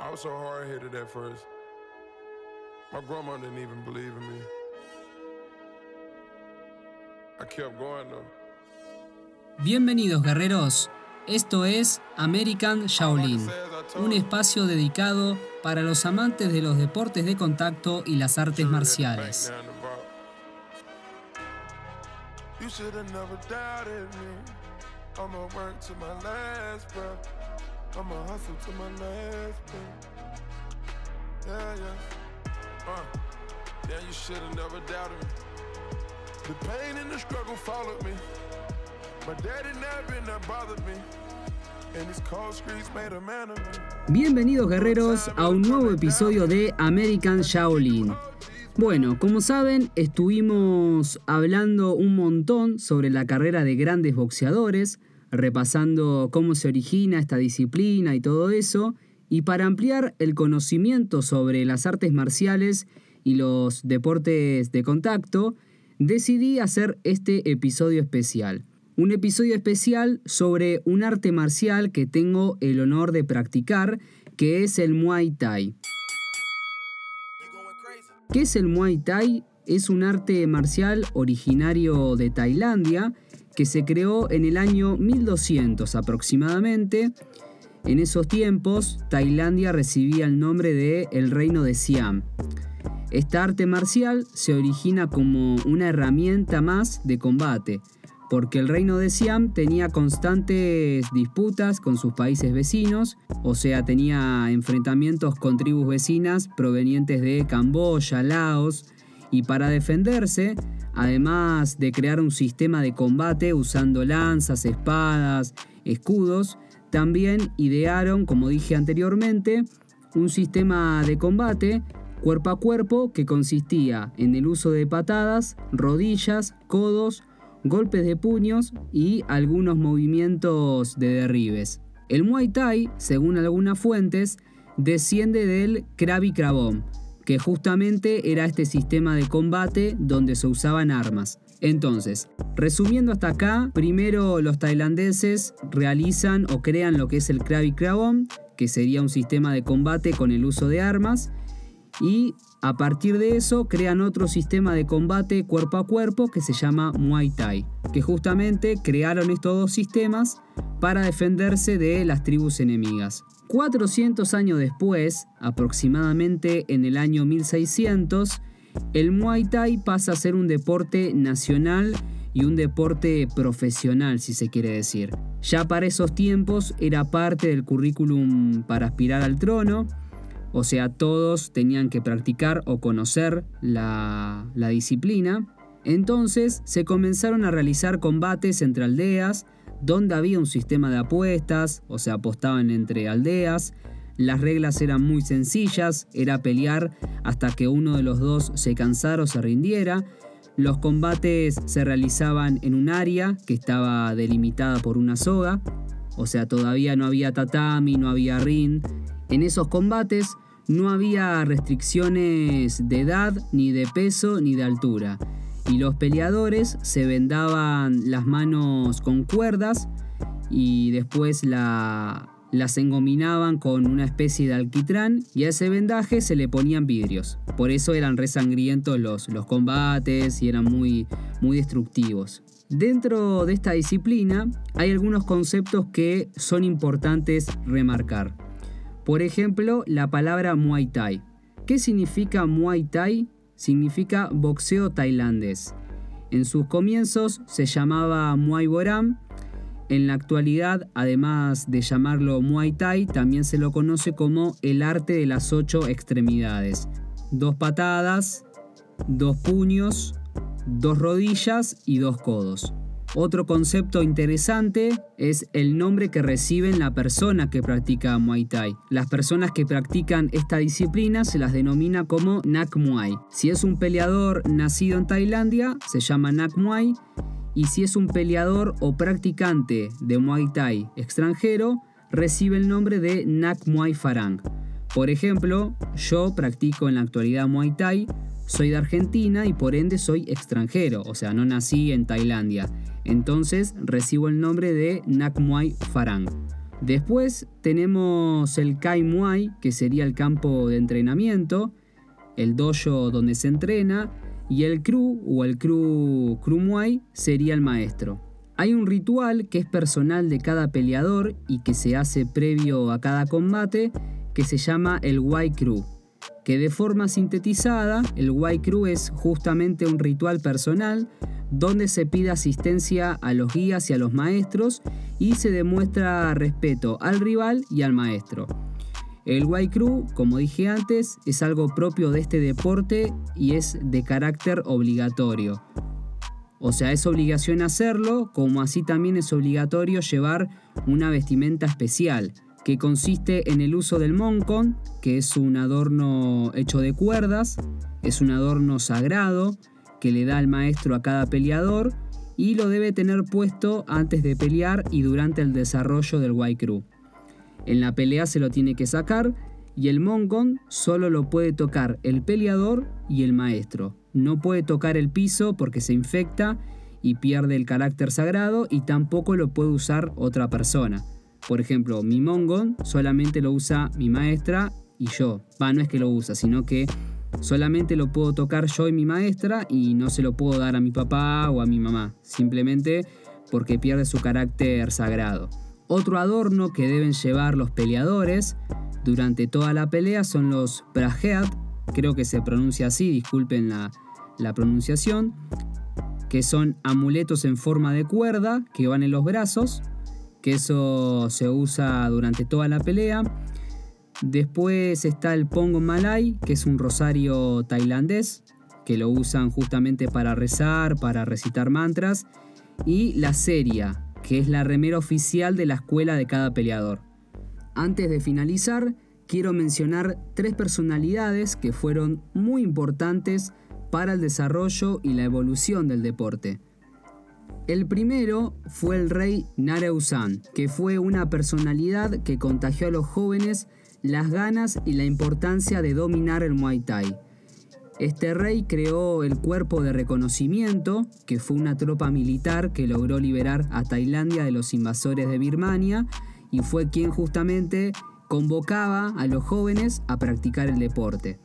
I was so hard headed at first. My grandma didn't even believe in me. I kept going though. Bienvenidos guerreros, esto es American Shaolin, un espacio dedicado para los amantes de los deportes de contacto y las artes marciales. You should have never doubted me. I'ma work to my last breath. I'ma hustle to my last breath. Yeah, yeah. Uh, yeah, you should have never doubted me. The pain and the struggle followed me. My daddy never that bothered me. Bienvenidos guerreros a un nuevo episodio de American Shaolin. Bueno, como saben, estuvimos hablando un montón sobre la carrera de grandes boxeadores, repasando cómo se origina esta disciplina y todo eso, y para ampliar el conocimiento sobre las artes marciales y los deportes de contacto, decidí hacer este episodio especial. Un episodio especial sobre un arte marcial que tengo el honor de practicar, que es el Muay Thai. ¿Qué es el Muay Thai? Es un arte marcial originario de Tailandia que se creó en el año 1200 aproximadamente. En esos tiempos, Tailandia recibía el nombre de el Reino de Siam. Esta arte marcial se origina como una herramienta más de combate, porque el reino de Siam tenía constantes disputas con sus países vecinos, o sea, tenía enfrentamientos con tribus vecinas provenientes de Camboya, Laos, y para defenderse, además de crear un sistema de combate usando lanzas, espadas, escudos, también idearon, como dije anteriormente, un sistema de combate cuerpo a cuerpo que consistía en el uso de patadas, rodillas, codos, golpes de puños y algunos movimientos de derribes. El Muay Thai, según algunas fuentes, desciende del Krabi Krabom, que justamente era este sistema de combate donde se usaban armas. Entonces, resumiendo hasta acá, primero los tailandeses realizan o crean lo que es el Krabi Krabom, que sería un sistema de combate con el uso de armas, y a partir de eso crean otro sistema de combate cuerpo a cuerpo que se llama Muay Thai, que justamente crearon estos dos sistemas para defenderse de las tribus enemigas. 400 años después, aproximadamente en el año 1600, el Muay Thai pasa a ser un deporte nacional y un deporte profesional, si se quiere decir. Ya para esos tiempos era parte del currículum para aspirar al trono, o sea, todos tenían que practicar o conocer la, disciplina. Entonces se comenzaron a realizar combates entre aldeas, donde había un sistema de apuestas, o sea, apostaban entre aldeas. Las reglas eran muy sencillas, era pelear hasta que uno de los dos se cansara o se rindiera. Los combates se realizaban en un área que estaba delimitada por una soga, o sea, todavía no había tatami, no había ring, en esos combates no había restricciones de edad, ni de peso, ni de altura. Y los peleadores se vendaban las manos con cuerdas y después las engominaban con una especie de alquitrán y a ese vendaje se le ponían vidrios. Por eso eran resangrientos los, los combates y eran muy, muy destructivos. Dentro de esta disciplina hay algunos conceptos que son importantes remarcar. Por ejemplo, la palabra Muay Thai. ¿Qué significa Muay Thai? Significa boxeo tailandés. En sus comienzos se llamaba Muay Boram. En la actualidad, además de llamarlo Muay Thai, también se lo conoce como el arte de las ocho extremidades. Dos patadas, dos puños, dos rodillas y dos codos. Otro concepto interesante es el nombre que reciben la persona que practica Muay Thai. Las personas que practican esta disciplina se las denomina como Nak Muay. Si es un peleador nacido en Tailandia, se llama Nak Muay. Y si es un peleador o practicante de Muay Thai extranjero, recibe el nombre de Nak Muay Farang. Por ejemplo, yo practico en la actualidad Muay Thai, soy de Argentina y por ende soy extranjero, o sea, no nací en Tailandia. Entonces recibo el nombre de Nak Muay Farang. Después tenemos el Kai Muay, que sería el campo de entrenamiento, el dojo donde se entrena, y el Kru o el Kru, Kru Muay sería el maestro. Hay un ritual que es personal de cada peleador y que se hace previo a cada combate que se llama el Wai Kru que de forma sintetizada, el Crew es justamente un ritual personal donde se pide asistencia a los guías y a los maestros y se demuestra respeto al rival y al maestro. El Crew, como dije antes, es algo propio de este deporte y es de carácter obligatorio. O sea, es obligación hacerlo, como así también es obligatorio llevar una vestimenta especial que consiste en el uso del moncon, que es un adorno hecho de cuerdas, es un adorno sagrado que le da el maestro a cada peleador y lo debe tener puesto antes de pelear y durante el desarrollo del Waikru. En la pelea se lo tiene que sacar y el moncon solo lo puede tocar el peleador y el maestro. No puede tocar el piso porque se infecta y pierde el carácter sagrado y tampoco lo puede usar otra persona. Por ejemplo, mi mongon solamente lo usa mi maestra y yo. Va, no es que lo usa, sino que solamente lo puedo tocar yo y mi maestra y no se lo puedo dar a mi papá o a mi mamá. Simplemente porque pierde su carácter sagrado. Otro adorno que deben llevar los peleadores durante toda la pelea son los brahead, creo que se pronuncia así, disculpen la pronunciación, que son amuletos en forma de cuerda que van en los brazos que eso se usa durante toda la pelea. Después está el Pongo Malay, que es un rosario tailandés, que lo usan justamente para rezar, para recitar mantras. Y la Seria, que es la remera oficial de la escuela de cada peleador. Antes de finalizar, quiero mencionar tres personalidades que fueron muy importantes para el desarrollo y la evolución del deporte. El primero fue el rey Nareusan, que fue una personalidad que contagió a los jóvenes las ganas y la importancia de dominar el Muay Thai. Este rey creó el Cuerpo de Reconocimiento, que fue una tropa militar que logró liberar a Tailandia de los invasores de Birmania y fue quien justamente convocaba a los jóvenes a practicar el deporte.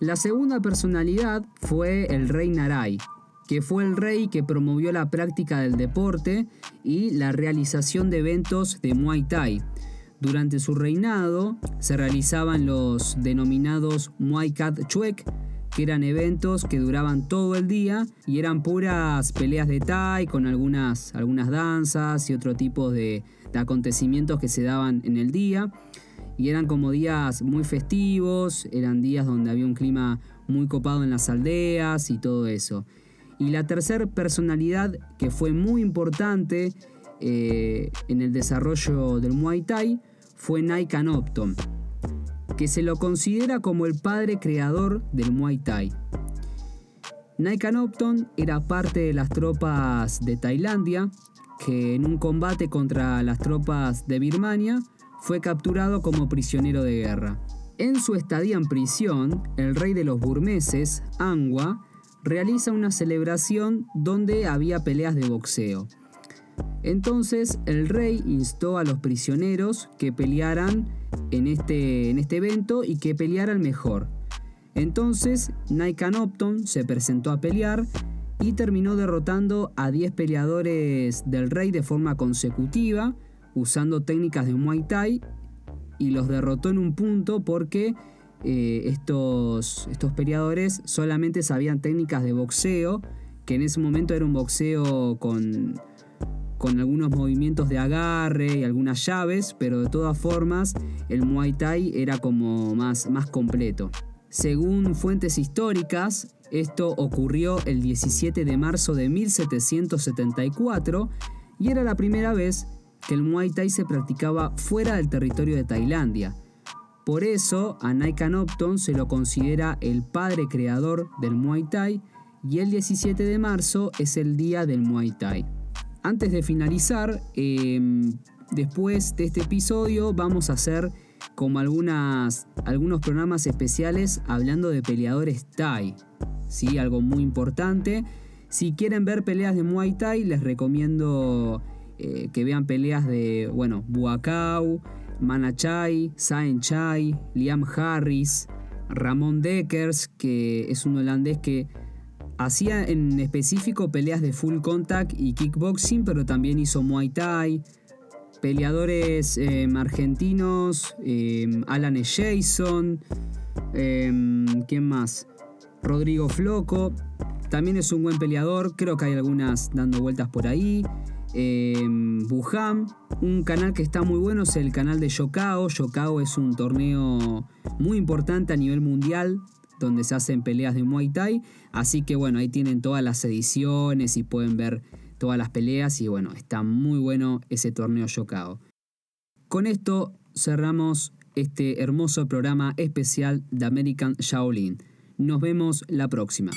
La segunda personalidad fue el rey Narai, que fue el rey que promovió la práctica del deporte y la realización de eventos de Muay Thai. Durante su reinado se realizaban los denominados Muay Kat Chuek, que eran eventos que duraban todo el día y eran puras peleas de Thai con algunas, algunas danzas y otro tipo de acontecimientos que se daban en el día. Y eran como días muy festivos, eran días donde había un clima muy copado en las aldeas y todo eso. Y la tercera personalidad que fue muy importante eh, en el desarrollo del Muay Thai fue Nike Opton, que se lo considera como el padre creador del Muay Thai. Nike Opton era parte de las tropas de Tailandia, que en un combate contra las tropas de Birmania fue capturado como prisionero de guerra. En su estadía en prisión, el rey de los burmeses, Angwa, realiza una celebración donde había peleas de boxeo. Entonces el rey instó a los prisioneros que pelearan en este, en este evento y que pelearan mejor. Entonces Opton se presentó a pelear y terminó derrotando a 10 peleadores del rey de forma consecutiva, usando técnicas de Muay Thai, y los derrotó en un punto porque eh, estos, estos peleadores solamente sabían técnicas de boxeo, que en ese momento era un boxeo con, con algunos movimientos de agarre y algunas llaves, pero de todas formas el Muay Thai era como más, más completo. Según fuentes históricas, esto ocurrió el 17 de marzo de 1774 y era la primera vez que el Muay Thai se practicaba fuera del territorio de Tailandia por eso, a Naikan Opton se lo considera el padre creador del Muay Thai y el 17 de marzo es el día del Muay Thai. Antes de finalizar, em, después de este episodio vamos a hacer como algunos programas especiales hablando de peleadores Thai. ¿sí? Algo muy importante. Si quieren ver peleas de Muay Thai, les recomiendo eh, que vean peleas de, bueno, Buakau, Manachai, Sain Chai, Liam Harris, Ramón Deckers, que es un holandés que hacía en específico peleas de full contact y kickboxing, pero también hizo Muay Thai. Peleadores em, argentinos, em, Alan Jason, em, ¿quién más? Rodrigo Floco, también es un buen peleador, creo que hay algunas dando vueltas por ahí. Buham, un canal que está muy bueno es el canal de Yokao. Yokao es un torneo muy importante a nivel mundial donde se hacen peleas de Muay Thai. Así que bueno, ahí tienen todas las ediciones y pueden ver todas las peleas y bueno, está muy bueno ese torneo Yokao. Con esto cerramos este hermoso programa especial de American Shaolin. Nos vemos la próxima.